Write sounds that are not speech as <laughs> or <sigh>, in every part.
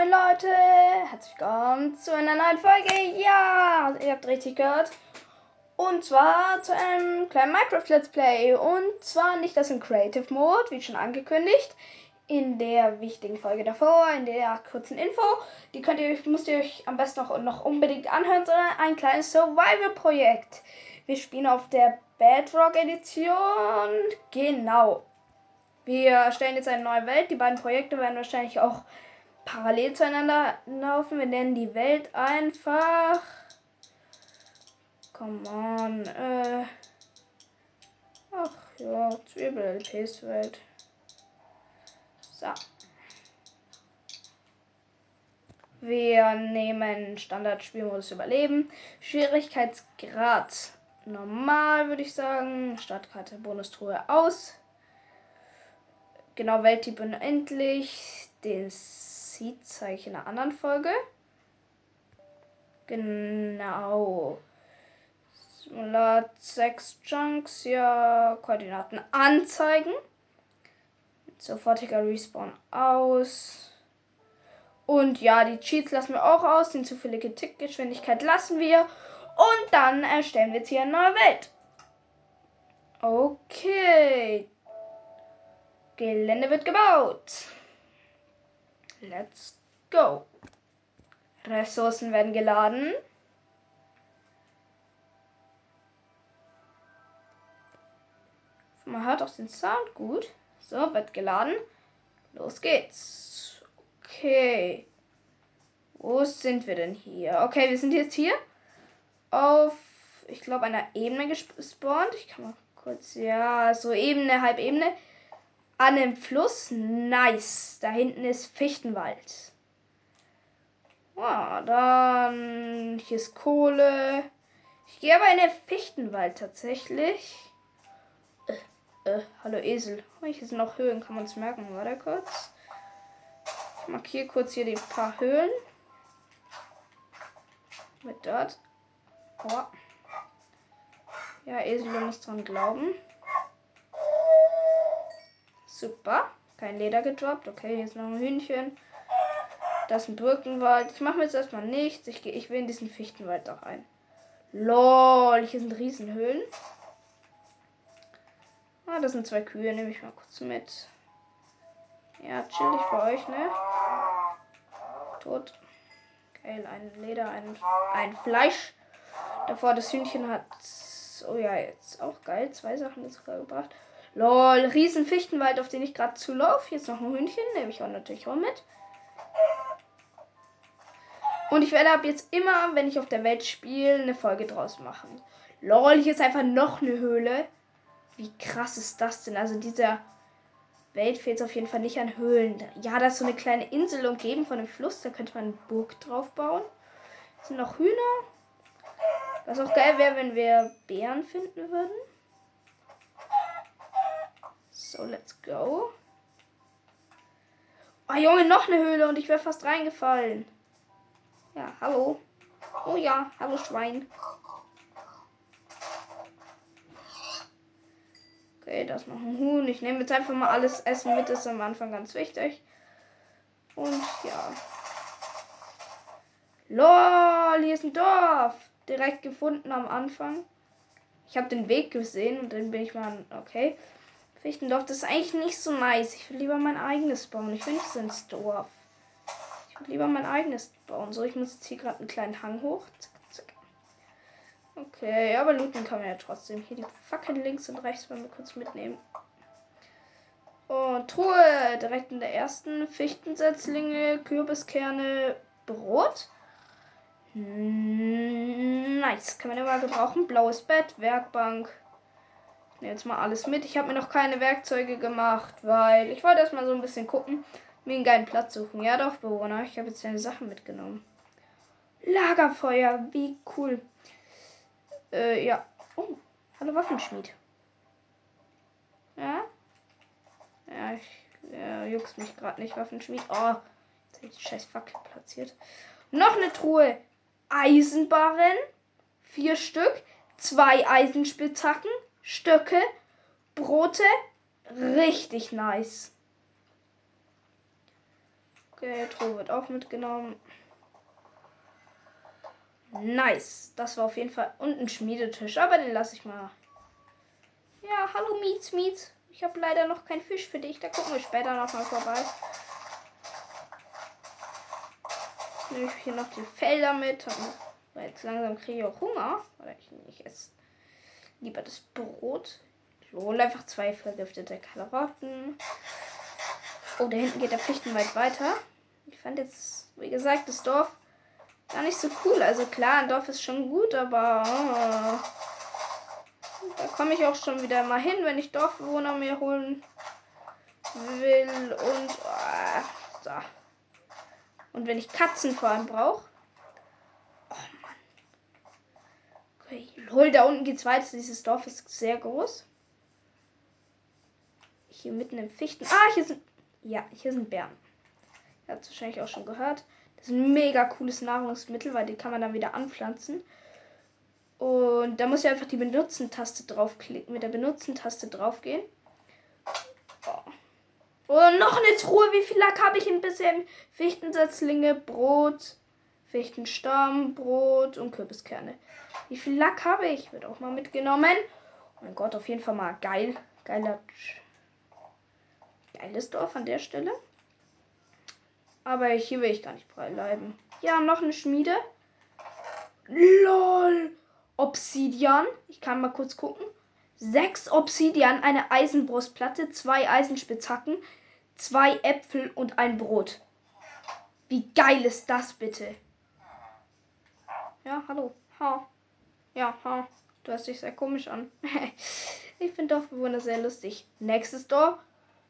moin Leute, herzlich willkommen zu einer neuen Folge. Ja, ihr habt richtig gehört. Und zwar zu einem kleinen Minecraft Let's Play. Und zwar nicht das im Creative Mode, wie schon angekündigt. In der wichtigen Folge davor, in der kurzen Info. Die könnt ihr, müsst ihr euch am besten noch, noch unbedingt anhören, sondern ein kleines Survival-Projekt. Wir spielen auf der Bedrock Edition. Genau. Wir erstellen jetzt eine neue Welt. Die beiden Projekte werden wahrscheinlich auch parallel zueinander laufen. Wir nennen die Welt einfach. Come on. Äh. Ach ja, Zwiebel-LPs Welt. So. Wir nehmen Standard-Spielmodus Überleben. Schwierigkeitsgrad normal, würde ich sagen. Startkarte Bonustruhe aus. Genau, Welttyp unendlich. Den Ich in einer anderen Folge. Genau. Simulat 6 Chunks, ja. Koordinaten anzeigen. Sofortiger Respawn aus. Und ja, die Cheats lassen wir auch aus. Die zufällige Tickgeschwindigkeit lassen wir. Und dann erstellen wir jetzt hier eine neue Welt. Okay. Gelände wird gebaut. Let's go. Ressourcen werden geladen. Man hört auch den Sound gut. So, wird geladen. Los geht's. Okay. Wo sind wir denn hier? Okay, wir sind jetzt hier auf, ich glaube, einer Ebene gespawnt. Ich kann mal kurz, ja, so Ebene, Halbebene an dem Fluss. Nice. Da hinten ist Fichtenwald. Ah, dann hier ist Kohle. Ich gehe aber in den Fichtenwald tatsächlich. Äh, äh, hallo Esel. Hier sind noch Höhen, kann man es merken. Warte kurz. Ich markiere kurz hier die paar Höhlen. Mit dort. Oh. Ja, Esel, du musst dran glauben. Super. Kein Leder gedroppt. Okay, ist noch ein Hühnchen. Das ist ein Birkenwald. Ich mache mir jetzt erstmal nichts. Ich, ich will in diesen Fichtenwald auch ein. Lol, hier sind Riesenhöhlen. Ah, das sind zwei Kühe. Nehme ich mal kurz mit. Ja, chillig bei euch, ne? Tot. Geil, ein Leder, ein, ein Fleisch. Davor das Hühnchen hat. Oh ja, jetzt auch geil. Zwei Sachen jetzt sogar gebracht. Lol, riesen Fichtenwald, auf den ich gerade zulaufe. Hier ist noch ein Hühnchen, nehme ich auch natürlich auch mit. Und ich werde ab jetzt immer, wenn ich auf der Welt spiele, eine Folge draus machen. Lol, hier ist einfach noch eine Höhle. Wie krass ist das denn? Also dieser Welt fehlt es auf jeden Fall nicht an Höhlen. Ja, da ist so eine kleine Insel umgeben von einem Fluss. Da könnte man eine Burg drauf bauen. Es sind noch Hühner. Was auch geil wäre, wenn wir Bären finden würden. So, let's go. Oh Junge, noch eine Höhle und ich wäre fast reingefallen. Ja, hallo. Oh ja, hallo Schwein. Okay, da ist noch ein Huhn. Ich nehme jetzt einfach mal alles Essen mit, das ist am Anfang ganz wichtig. Und ja. Lol, hier ist ein Dorf. Direkt gefunden am Anfang. Ich habe den Weg gesehen und dann bin ich mal. Okay. Fichtendorf, das ist eigentlich nicht so nice. Ich will lieber mein eigenes bauen. Ich will nicht so ins Dorf. Ich will lieber mein eigenes bauen. So, ich muss jetzt hier gerade einen kleinen Hang hoch. Zack, zack. Okay, aber looten kann man ja trotzdem. Hier die Fackeln links und rechts wollen wir kurz mitnehmen. Und Truhe, direkt in der ersten. Fichtensetzlinge, Kürbiskerne, Brot. Nice, kann man immer gebrauchen. Blaues Bett, Werkbank, jetzt mal alles mit. Ich habe mir noch keine Werkzeuge gemacht, weil ich wollte erstmal so ein bisschen gucken, mir einen geilen Platz suchen. Ja, doch, Bewohner, ich habe jetzt deine Sachen mitgenommen. Lagerfeuer, wie cool. Äh, ja. Oh, hallo Waffenschmied. Ja? Ja, ich ja, juckst mich gerade nicht, Waffenschmied. Oh, jetzt habe ich die scheiß Fackel platziert. Noch eine Truhe. Eisenbarren. Vier Stück. Zwei Eisenspitzhacken. Stöcke, Brote. Richtig nice. Okay, Truhe wird auch mitgenommen. Nice. Das war auf jeden Fall. Und ein Schmiedetisch. Aber den lasse ich mal. Ja, hallo Mietz, Mietz. Ich habe leider noch keinen Fisch für dich. Da gucken wir später noch mal vorbei. Nehme ich hier noch die Felder mit. Jetzt langsam kriege ich auch Hunger. Oder ich, ich esse lieber das Brot. Ich hole einfach zwei vergiftete Karotten. Oh, da hinten geht der Pflichtenwald weiter. Ich fand jetzt, wie gesagt, das Dorf gar nicht so cool. Also klar, ein Dorf ist schon gut, aber oh, da komme ich auch schon wieder mal hin, wenn ich Dorfbewohner mir holen will. Und oh, so. Und wenn ich Katzen vor allem brauche. Oh Mann. Lol, da unten geht's weiter. Dieses Dorf ist sehr groß. Hier mitten im Fichten. Ah, hier sind. Ja, hier sind Bären. Ihr habt es wahrscheinlich auch schon gehört. Das ist ein mega cooles Nahrungsmittel, weil die kann man dann wieder anpflanzen. Und da muss ich einfach die Benutzen-Taste draufklicken, mit der Benutzen-Taste draufgehen. Oh. Und noch eine Truhe. Wie viel Lack habe ich denn bisher? Fichtensetzlinge, Brot, Fichtenstamm, Brot und Kürbiskerne. Wie viel Lack habe ich? Wird auch mal mitgenommen. Oh mein Gott, auf jeden Fall mal geil. Geiler. Geiles Dorf an der Stelle. Aber hier will ich gar nicht bleiben. Ja, noch eine Schmiede. LOL. Obsidian. Ich kann mal kurz gucken. Sechs Obsidian, eine Eisenbrustplatte, zwei Eisenspitzhacken, zwei Äpfel und ein Brot. Wie geil ist das bitte? Ja, hallo. Ha. Ja, ha. Du hast dich sehr komisch an. <laughs> ich finde Dorfbewohner sehr lustig. Nächstes Dorf.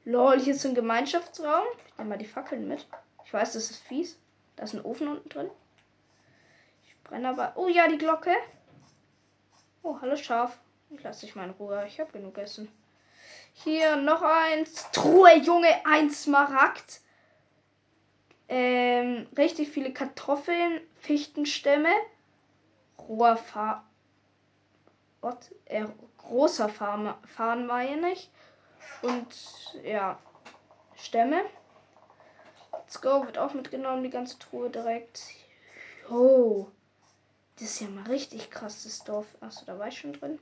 Lol, hier ist so ein Gemeinschaftsraum. Ich nehme mal die Fackeln mit. Ich weiß, das ist fies. Da ist ein Ofen unten drin. Ich brenne aber. Oh ja, die Glocke. Oh, hallo Schaf. Ich lasse dich mal in Ruhe. Ich habe genug Essen. Hier noch eins. Truhe, Junge, ein Smaragd. Ähm, richtig viele Kartoffeln, Fichtenstämme, roher Fahr. What? Äh, großer Farm, Farn meine ich. Und ja, Stämme. Let's go, wird auch mitgenommen, die ganze Truhe direkt. Oh. Das ist ja mal richtig krass, das Dorf. Achso, da war ich schon drin.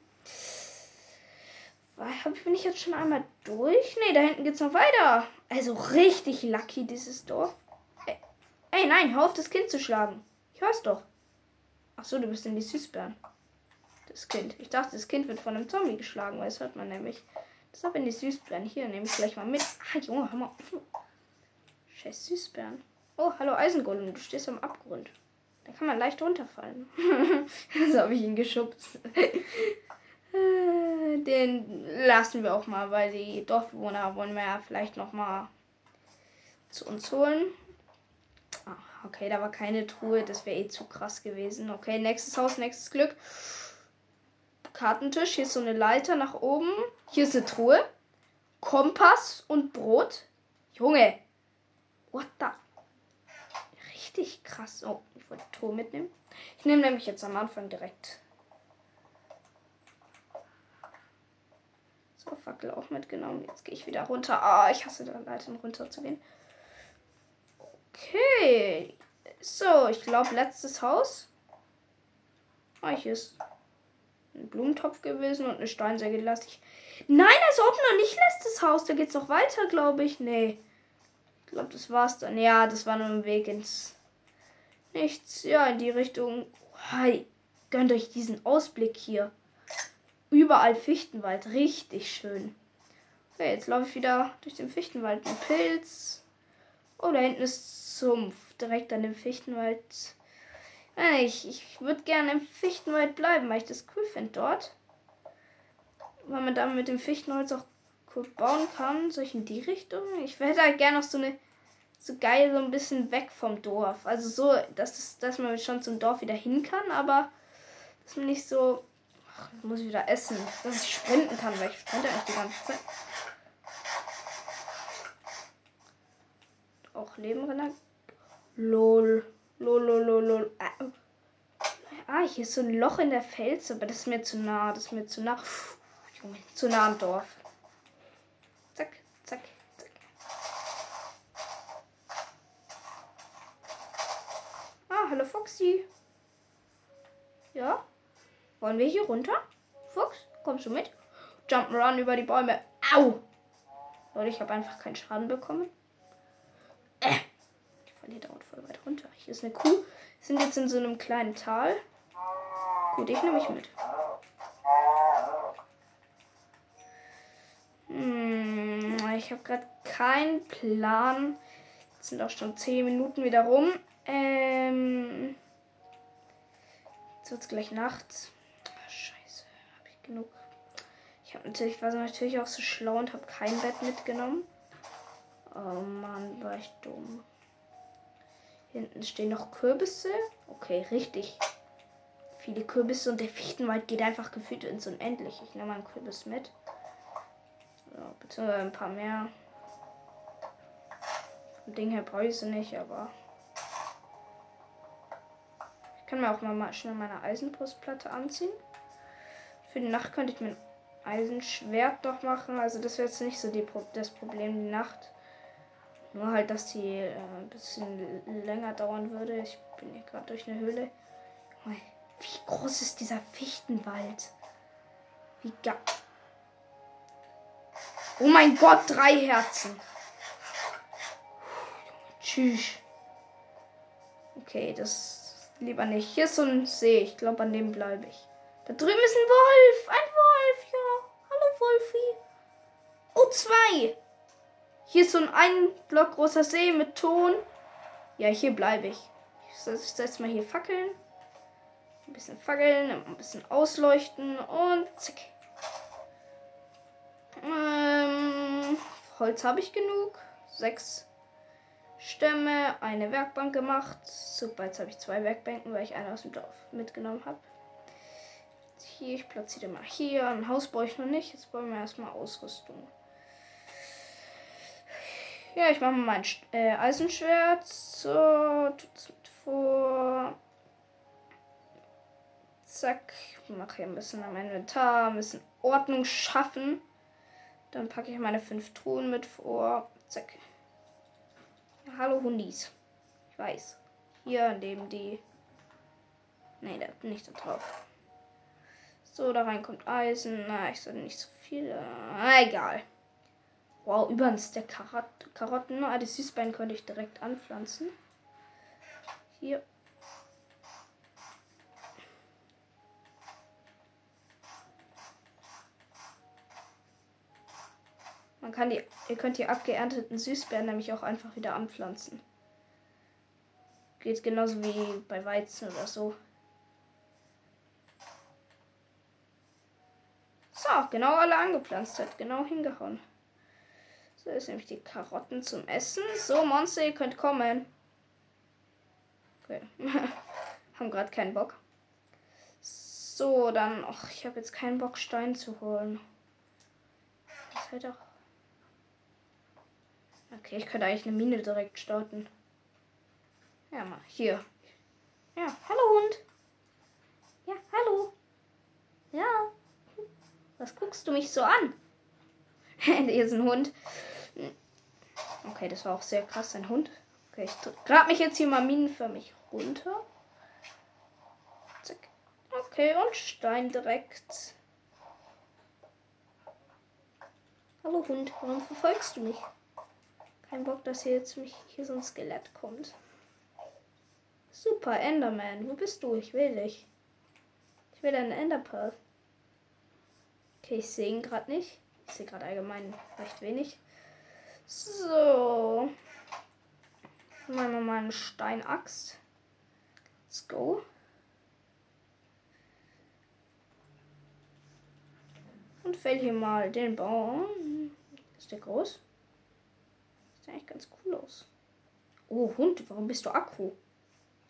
Bin ich jetzt schon einmal durch? Ne, da hinten geht's noch weiter. Also richtig lucky, dieses Dorf. Ey, ey nein, hör auf, das Kind zu schlagen. Ich hör's doch. Achso, du bist in die Süßbären. Das Kind. Ich dachte, das Kind wird von einem Zombie geschlagen, weil das hört man nämlich. Deshalb in die Süßbären. Hier nehme ich gleich mal mit. Ah, Junge, hör mal. Scheiß Süßbären. Oh, hallo Eisengolem, du stehst am Abgrund. Da kann man leicht runterfallen. <laughs> so habe ich ihn geschubst. Den lassen wir auch mal, weil die Dorfbewohner wollen wir ja vielleicht noch mal zu uns holen. Ach, okay, da war keine Truhe, das wäre eh zu krass gewesen. Okay, nächstes Haus, nächstes Glück. Kartentisch, hier ist so eine Leiter nach oben. Hier ist eine Truhe. Kompass und Brot. Junge, What the? Richtig krass. Oh, ich wollte Tor mitnehmen. Ich nehme nämlich jetzt am Anfang direkt. So, Fackel auch mitgenommen. Jetzt gehe ich wieder runter. Ah, ich hasse dann Leitern runter zu gehen. Okay. So, ich glaube, letztes Haus. Ah, hier ist ein Blumentopf gewesen und eine Steinsäge lasse ich. Nein, als ob noch nicht letztes Haus. Da geht es noch weiter, glaube ich. Nee. Ich glaube, das war's dann. Ja, das war nur ein Weg ins Nichts. Ja, in die Richtung. Hi. Gönnt euch diesen Ausblick hier. Überall Fichtenwald. Richtig schön. Okay, jetzt laufe ich wieder durch den Fichtenwald. Ein Pilz. Oh, da hinten ist Sumpf. Direkt an dem Fichtenwald. Ich, ich würde gerne im Fichtenwald bleiben, weil ich das cool finde dort. Weil man dann mit dem Fichtenholz auch gut bauen kann. Soll ich in die Richtung? Ich hätte halt gerne noch so eine so geil so ein bisschen weg vom Dorf. Also so, dass, es, dass man schon zum Dorf wieder hin kann, aber dass man nicht so. Ach, ich muss wieder essen. Dass ich sprinten kann, weil ich sprinte eigentlich die ganze Zeit. Auch Lebenrenner. Lol. Lol, lol, lol, lol. Ah, ah, hier ist so ein Loch in der Fels, aber das ist mir zu nah. Das ist mir zu nah. Junge, zu nah am Dorf. Zack, zack, zack. hallo Foxy. Ja? Wollen wir hier runter? Fuchs, kommst du mit? Jump'n'Run über die Bäume. Au! Leute, ich habe einfach keinen Schaden bekommen. Falle dauert voll weit runter. Hier ist eine Kuh. Wir sind jetzt in so einem kleinen Tal. Gut, ich nehme mich mit. Hm, ich habe gerade keinen Plan. Jetzt sind auch schon 10 Minuten wieder rum. Ähm. Jetzt wird es gleich nachts. Ach, scheiße, habe ich genug. Ich habe natürlich, war natürlich auch so schlau und habe kein Bett mitgenommen. Oh Mann, war ich dumm. Hinten stehen noch Kürbisse. Okay, richtig. Viele Kürbisse und der Fichtenwald geht einfach gefühlt ins Unendliche. Ich nehme mal einen Kürbis mit. So, beziehungsweise ein paar mehr. Vom Ding her brauche ich sie nicht, aber. Ich kann mir auch mal schnell meine Eisenbrustplatte anziehen. Für die Nacht könnte ich mir ein Eisenschwert doch machen. Also das wäre jetzt nicht so die Pro das Problem die Nacht. Nur halt, dass die äh, ein bisschen länger dauern würde. Ich bin hier gerade durch eine Höhle. Wie groß ist dieser Fichtenwald? Wie ga Oh mein Gott, drei Herzen. Tschüss. Okay, das lieber nicht. Hier ist so ein See. Ich glaube, an dem bleibe ich. Da drüben ist ein Wolf. Ein Wolf, ja. Hallo, Wolfi. Oh, zwei. Hier ist so ein Block großer See mit Ton. Ja, hier bleibe ich. Ich setze mal hier Fackeln. Ein bisschen fackeln, ein bisschen ausleuchten und zack. Ähm, Holz habe ich genug. Sechs Stämme, eine Werkbank gemacht. Super, jetzt habe ich zwei Werkbänken, weil ich eine aus dem Dorf mitgenommen habe. Hier, ich platziere mal hier. Ein Haus brauche ich noch nicht. Jetzt brauchen wir erstmal Ausrüstung. Ja, ich mache mal mein äh, Eisenschwert. So, vor. Zack. Mache hier ein bisschen am Inventar, ein bisschen Ordnung schaffen. Dann packe ich meine fünf Truhen mit vor. Zack. Hallo Hundis. Ich weiß. Hier neben die. Ne, da nicht da drauf. So, da rein kommt Eisen. Na, ich sollte nicht so viel. Äh, egal. Wow, über ein Stack Karot Karotten. Ah, die Süßbein könnte ich direkt anpflanzen. Hier. Man kann die, ihr könnt die abgeernteten Süßbeeren nämlich auch einfach wieder anpflanzen. Geht genauso wie bei Weizen oder so. So, genau alle angepflanzt hat. Genau hingehauen. So ist nämlich die Karotten zum Essen. So, Monster, ihr könnt kommen. Okay. <laughs> Haben gerade keinen Bock. So, dann. Ach, ich habe jetzt keinen Bock, Stein zu holen. Das halt auch. Okay, ich könnte eigentlich eine Mine direkt starten. Ja, mal. Hier. Ja, hallo Hund. Ja, hallo. Ja. Was guckst du mich so an? <laughs> Hier ist ein Hund. Okay, das war auch sehr krass, ein Hund. Okay, ich grab mich jetzt hier mal minenförmig runter. Zack. Okay, und Stein direkt. Hallo Hund, warum verfolgst du mich? Kein Bock, dass hier jetzt mich hier so ein Skelett kommt. Super, Enderman, wo bist du? Ich will dich. Ich will deinen Enderpearl. Okay, ich sehe ihn gerade nicht. Ich sehe gerade allgemein recht wenig. So. Machen wir mal eine Steinaxt. Let's go. Und fäll hier mal den Baum. Ist der groß? Sieht eigentlich ganz cool aus. Oh, Hund, warum bist du Akku?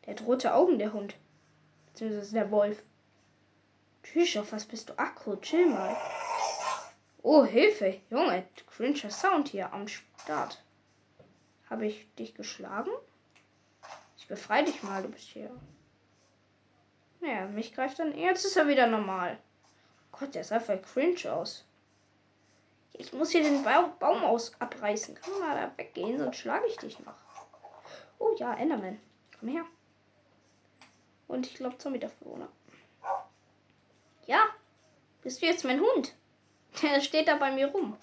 Der hat rote Augen, der Hund. Beziehungsweise der Wolf. Tschüss, auf was bist du Akku? Chill mal. Oh, Hilfe. Junge, cringer Sound hier am Start. Habe ich dich geschlagen? Ich befreie dich mal, du bist hier. Naja, mich greift dann. Jetzt ist er wieder normal. Gott, der sah voll cringe aus. Ich muss hier den ba Baum aus abreißen. Kann mal da weggehen, sonst schlage ich dich noch. Oh ja, Enderman. Komm her. Und ich glaube Zombie-Dorfbewohner. Ja, bist du jetzt mein Hund? Der <laughs> steht da bei mir rum.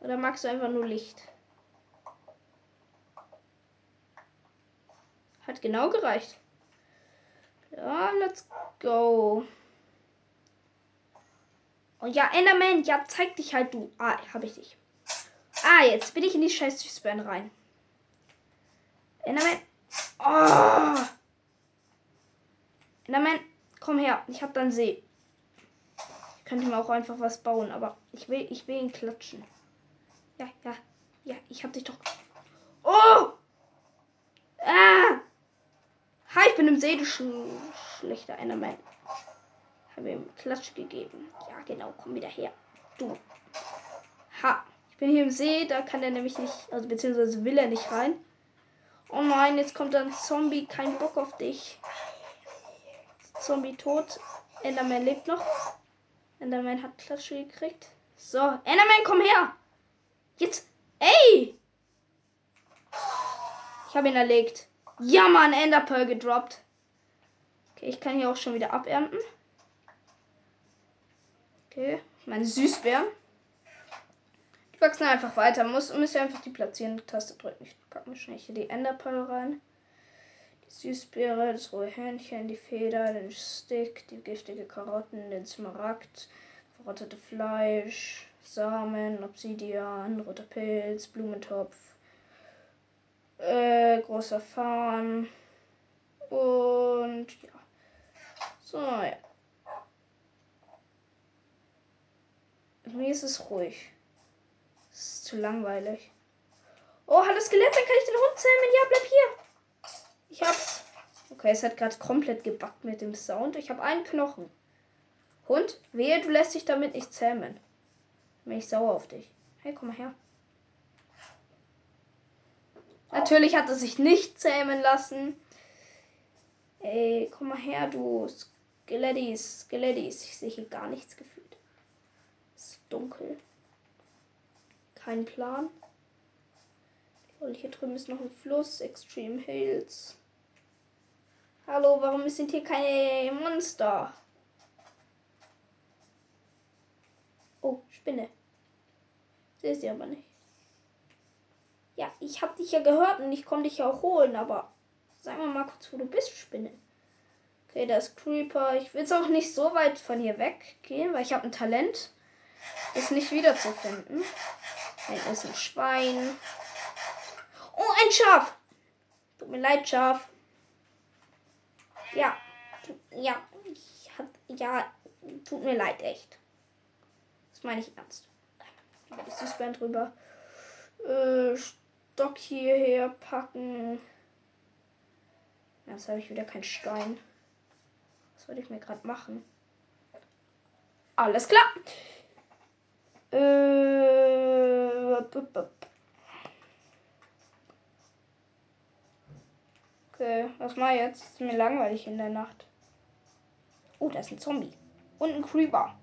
Oder magst du einfach nur Licht? Hat genau gereicht. Ja, let's go. Oh ja, Enderman, ja, zeig dich halt du. Ah, hab ich dich. Ah, jetzt bin ich in die scheiß Süßbären rein. Enderman. Oh. Enderman, komm her. Ich hab dann See. Ich könnte mir auch einfach was bauen, aber ich will, ich will ihn klatschen. Ja, ja, ja, ich hab dich doch. Oh! Ah! Ha, ich bin im See, du sch schlechter Enderman. Habe ihm Klatsch gegeben. Ja, genau, komm wieder her. Du. Ha. Ich bin hier im See, da kann er nämlich nicht, also beziehungsweise will er nicht rein. Oh nein, jetzt kommt ein Zombie. Kein Bock auf dich. Zombie tot. Enderman lebt noch. Enderman hat Klatsche gekriegt. So, Enderman, komm her. Jetzt. Ey! Ich habe ihn erlegt. Ja, Mann, Enderpearl gedroppt. Okay, ich kann hier auch schon wieder abernten. Okay, meine Süßbeeren. Die wachsen einfach weiter. Muss, müsst ihr einfach die Platzieren-Taste drücken. Ich packe mir schnell hier die Enderpearl rein. Süßbeere, das rohe Hähnchen, die Feder, den Stick, die giftige Karotten, den Smaragd, verrottete Fleisch, Samen, Obsidian, roter Pilz, Blumentopf, äh, großer Farn und ja. So, ja. Mir ist es ruhig. Es ist zu langweilig. Oh, hallo Skelett, dann kann ich den Hund zähmen. Ja, bleib hier. Ich hab's. Okay, es hat gerade komplett gebackt mit dem Sound. Ich habe einen Knochen. Hund, wehe, du lässt dich damit nicht zähmen. Bin ich sauer auf dich. Hey, komm mal her. Natürlich hat er sich nicht zähmen lassen. Ey, komm mal her, du Skelettis, Skelettis. Ich sehe hier gar nichts gefühlt. Ist dunkel. Kein Plan. Und hier drüben ist noch ein Fluss. Extreme Hills. Hallo, warum sind hier keine Monster? Oh, Spinne. Sehe sie aber nicht. Ja, ich habe dich ja gehört und ich konnte dich ja auch holen, aber sag mal mal kurz, wo du bist, Spinne. Okay, da ist Creeper. Ich will jetzt auch nicht so weit von hier weggehen, weil ich habe ein Talent, es nicht wiederzufinden. Hier ist ein Schwein. Oh, ein Schaf. Tut mir leid, Schaf. Ja. Ich hab, ja. Tut mir leid, echt. Das meine ich ernst. Über die Süßbeeren drüber. Äh, Stock hierher packen. Jetzt habe ich wieder keinen Stein. Was wollte ich mir gerade machen? Alles klar. Äh, okay, was mal jetzt? Ist mir langweilig in der Nacht. Oh, da ist ein Zombie. Und ein Creeper.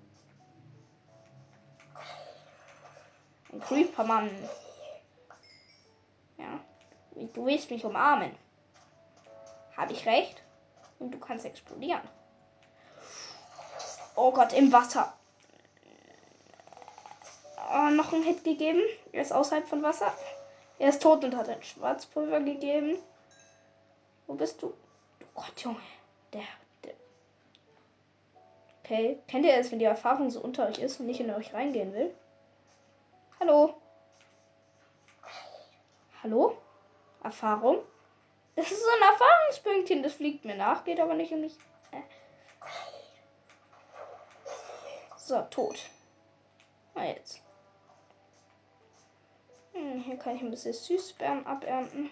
Ein Creeper, Mann. Ja. Du willst mich umarmen. Habe ich recht? Und du kannst explodieren. Oh Gott, im Wasser. Oh, noch einen Hit gegeben. Er ist außerhalb von Wasser. Er ist tot und hat ein Schwarzpulver gegeben. Wo bist du? Oh Gott, Junge. Der. Okay. Kennt ihr es, wenn die Erfahrung so unter euch ist und nicht in euch reingehen will? Hallo? Hallo? Erfahrung? Das ist so ein Erfahrungspünktchen, das fliegt mir nach, geht aber nicht in mich. So, tot. Na jetzt. Hm, hier kann ich ein bisschen Süßbeeren abernten.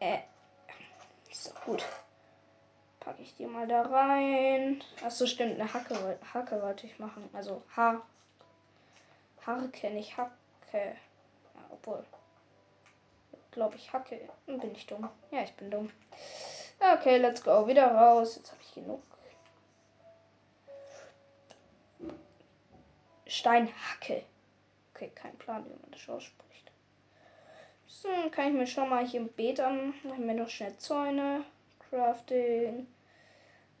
Äh. So, gut. Packe ich die mal da rein. Achso, stimmt, eine Hacke, Hacke wollte ich machen. Also Haar. Harke, nicht Hacke. Ja, obwohl glaube ich, Hacke. Bin ich dumm? Ja, ich bin dumm. Okay, let's go. Wieder raus. Jetzt habe ich genug. Steinhacke. Okay, kein Plan, wie man das ausspricht. So, kann ich mir schon mal hier im Beet an. Machen wir noch schnell Zäune. Crafting,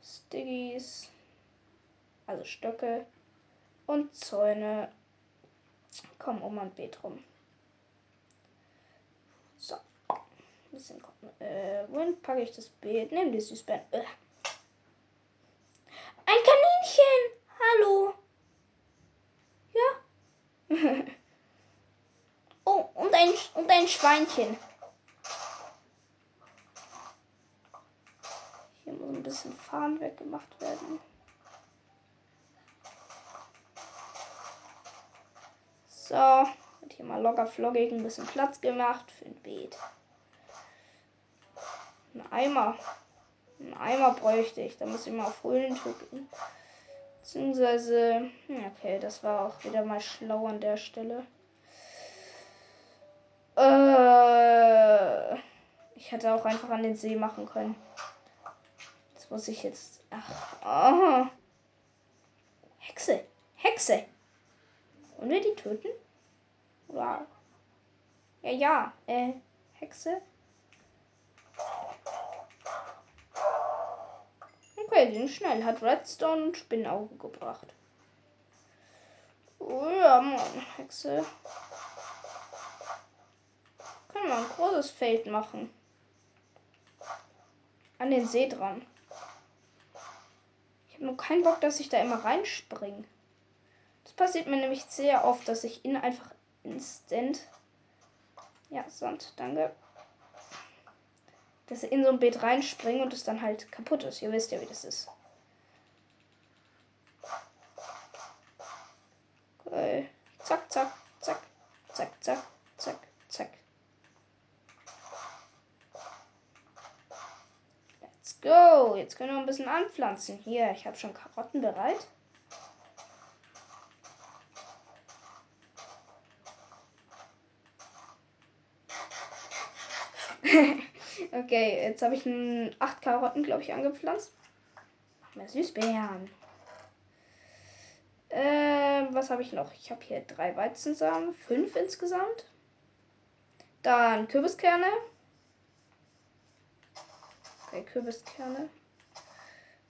Stiggies, also Stöcke und Zäune. Komm um ein Beet rum. So. Ein bisschen äh, wohin packe ich das Beet? Nimm die Süßbeeren. Äh. Ein Kaninchen! Hallo! Ja? <laughs> oh, und ein, und ein Schweinchen. Hier muss ein bisschen Farn weggemacht werden. So, wird hier mal locker flockig ein bisschen Platz gemacht für ein Beet. Ein Eimer. Ein Eimer bräuchte ich. Da muss ich mal auf Höhlentour gehen. Beziehungsweise, hm, okay, das war auch wieder mal schlau an der Stelle. Äh, ich hätte auch einfach an den See machen können. Das muss ich jetzt. Ach, oh. Hexe. Hexe. Wollen wir die töten? Wow. Ja, ja. Äh, Hexe. Okay, die sind schnell. Hat Redstone und Spinnauge gebracht. Oh ja, Mann. Hexe. Können wir ein großes Feld machen. An den See dran. Nur keinen Bock, dass ich da immer reinspringe. Das passiert mir nämlich sehr oft, dass ich in einfach instant. Ja, Sand, danke. Dass ich in so ein Beet reinspringe und es dann halt kaputt ist. Ihr wisst ja, wie das ist. Okay. Zack, zack, zack, zack, zack, zack, zack. Let's go. Jetzt können wir ein bisschen anpflanzen. Hier, ich habe schon Karotten bereit. <laughs> okay, jetzt habe ich acht Karotten, glaube ich, angepflanzt. Mehr Süßbeeren. Äh, was habe ich noch? Ich habe hier drei Weizensamen, fünf insgesamt. Dann Kürbiskerne. Okay, Kürbiskerne.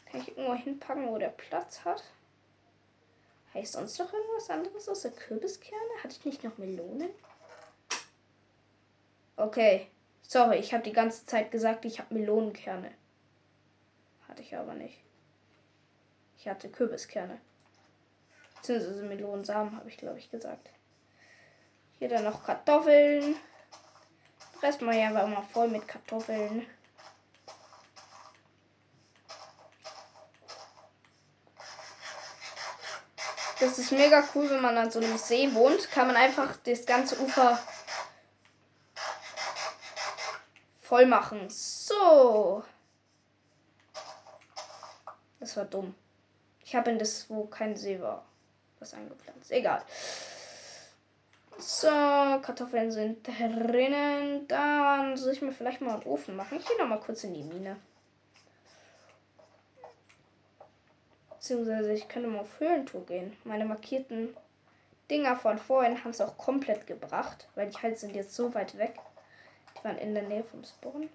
Kann ich irgendwo hinpacken, wo der Platz hat. Heißt sonst noch irgendwas anderes außer Kürbiskerne? Hatte ich nicht noch Melonen? Okay. Sorry, ich habe die ganze Zeit gesagt, ich habe Melonenkerne. Hatte ich aber nicht. Ich hatte Kürbiskerne. Beziehungsweise Melonensamen, habe ich, glaube ich, gesagt. Hier dann noch Kartoffeln. Rest mal ja einfach mal voll mit Kartoffeln. Das ist mega cool, wenn man an so einem See wohnt. Kann man einfach das ganze Ufer voll machen. So. Das war dumm. Ich habe in das, wo kein See war, was eingepflanzt. Egal. So, Kartoffeln sind drinnen. Dann soll ich mir vielleicht mal einen Ofen machen. Ich gehe noch mal kurz in die Mine. Beziehungsweise ich könnte mal auf Höhlentour gehen. Meine markierten Dinger von vorhin haben es auch komplett gebracht, weil die halt sind jetzt so weit weg waren in der Nähe vom Spawn.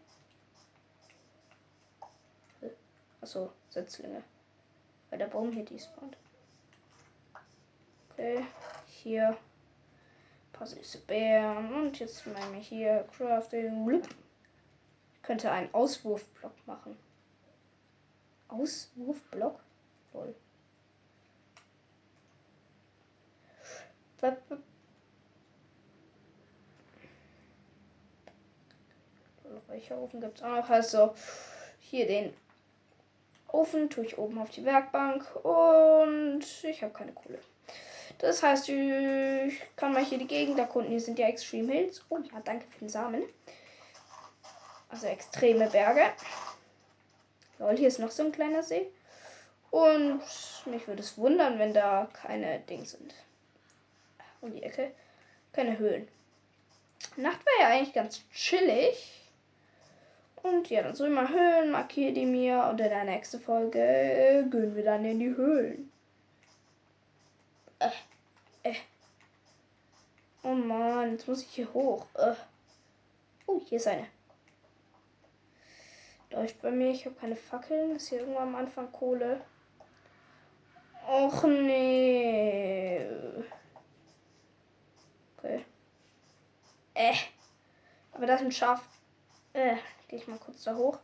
Achso, Setzlinge. Weil der Baum hier die spawnt. Okay, hier. Ein paar süße Bären. Und jetzt meine ich hier Crafting. Ich könnte einen Auswurfblock machen. Auswurfblock? Voll. Räucherofen gibt es auch noch. Also hier den Ofen tue ich oben auf die Werkbank und ich habe keine Kohle. Das heißt, ich kann mal hier die Gegend erkunden. Hier sind ja Extreme Hills. Oh ja, danke für den Samen. Also extreme Berge. Lol, hier ist noch so ein kleiner See. Und mich würde es wundern, wenn da keine Dings sind. Um die Ecke. Keine Höhlen. Nacht wäre ja eigentlich ganz chillig. Und ja, dann soll ich Höhlen, markiere die mir und in der nächsten Folge äh, gehen wir dann in die Höhlen. Äh, äh. Oh Mann, jetzt muss ich hier hoch. Äh. Oh, hier ist eine. Läuft bei mir. Ich habe keine Fackeln. Ist hier irgendwo am Anfang Kohle. Och nee. Okay. Äh. Aber das ist ein Schaf. Äh. Gehe ich mal kurz da hoch.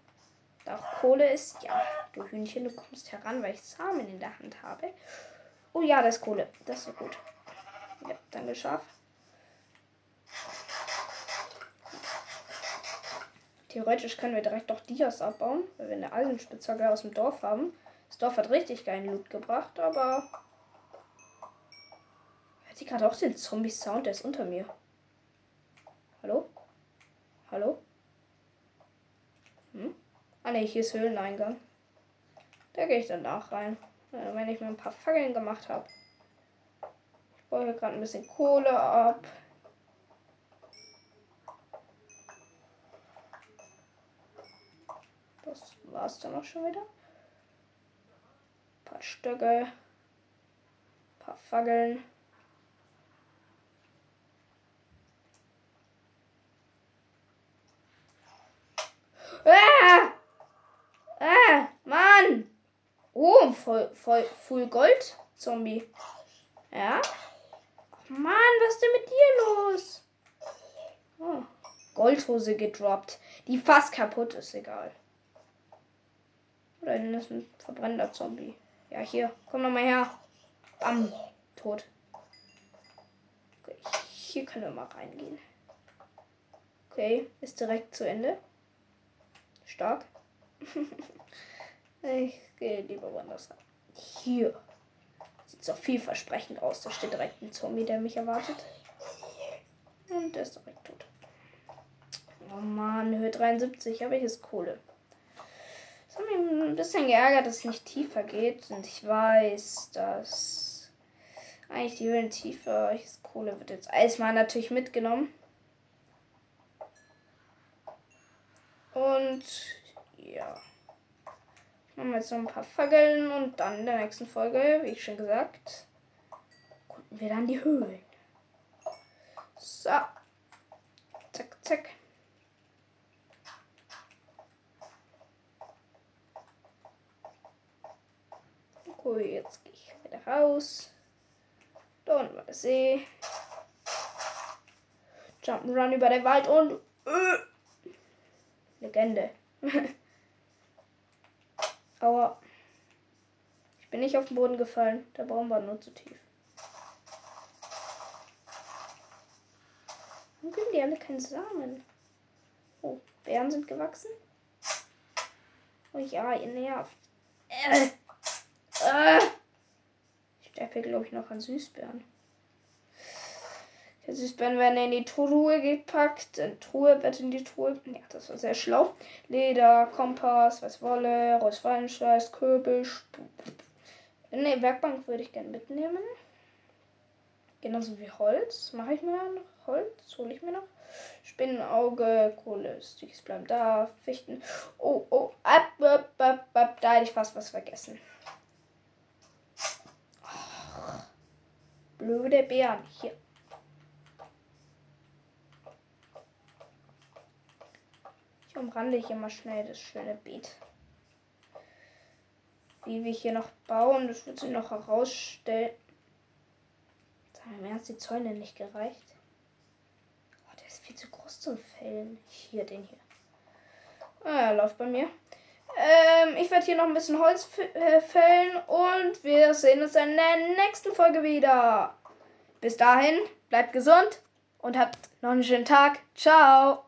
Da auch Kohle ist. Ja, du Hühnchen, du kommst heran, weil ich Samen in der Hand habe. Oh ja, das ist Kohle. Das ist gut. Ja, danke, Schaf. Theoretisch können wir direkt doch Dias abbauen, weil wir eine Eisenspitzhacke aus dem Dorf haben. Das Dorf hat richtig geilen Loot gebracht, aber. Hört sie gerade auch den Zombie-Sound? Der ist unter mir. Hallo? Hallo? Hm? Ah ne, hier ist Höhleneingang. Da gehe ich dann nach rein. Wenn ich mir ein paar Fackeln gemacht habe. Ich baue gerade ein bisschen Kohle ab. Das war's dann auch schon wieder. Paar Stöcke. Paar Fackeln. Ah! Ah! Mann! Oh, voll, voll, Full Gold Zombie. Ja? Mann, was ist denn mit dir los? Oh. Goldhose gedroppt. Die fast kaputt ist, egal. Oder ist ein verbrennender Zombie. Ja, hier. Komm noch mal her. Bam. Tot. Okay, hier können wir mal reingehen. Okay, ist direkt zu Ende. Stark. <laughs> ich gehe lieber woanders rein. Hier. Sieht so vielversprechend aus. Da steht direkt ein Zombie, der mich erwartet. Und der ist direkt tot. Oh Mann, Höhe 73, aber hier ist Kohle. Das hat mich ein bisschen geärgert, dass es nicht tiefer geht. Und ich weiß, dass eigentlich die Höhen tiefer. Ist Kohle wird jetzt erstmal natürlich mitgenommen. Und ja. Machen wir jetzt noch ein paar Fackeln und dann in der nächsten Folge, wie ich schon gesagt, gucken wir dann die Höhlen. So. Zack, zack. Okay, jetzt gehe ich wieder raus. Da unten war der. Jump'n'Run über den Wald und... Äh, Legende. <laughs> Aua. Ich bin nicht auf den Boden gefallen. Der Baum war nur zu tief. Warum geben die alle keinen Samen? Oh, Bären sind gewachsen. Oh ja, ihr nervt. Äh. Äh. Ich sterbe glaube ich, noch an Süßbären. Die Süßbären werden in die Truhe gepackt. In Truhe wird in die Truhe. Ja, das war sehr schlau. Leder, Kompass, was Wolle, Reuswallenschweiß, Kürbis. Ne, Werkbank würde ich gerne mitnehmen. Genauso wie Holz. Mache ich mir noch Holz? Hole ich mir noch? Spinnenauge, Kohle, Sticks bleiben da, Fichten. Oh, oh, ab, ab, ab, ab. Da hätte ich fast was vergessen. Blöde Bären. Hier. Ich umrande hier mal schnell das schöne Beet. Wie wir hier noch bauen, das wird sich noch herausstellen. Wir ernst, die Zäune nicht gereicht. Oh, der ist viel zu groß zum Fällen. Hier, den hier. Ah, er läuft bei mir. Ähm, ich werde hier noch ein bisschen Holz äh, fällen und wir sehen uns in der nächsten Folge wieder. Bis dahin, bleibt gesund und habt noch einen schönen Tag. Ciao.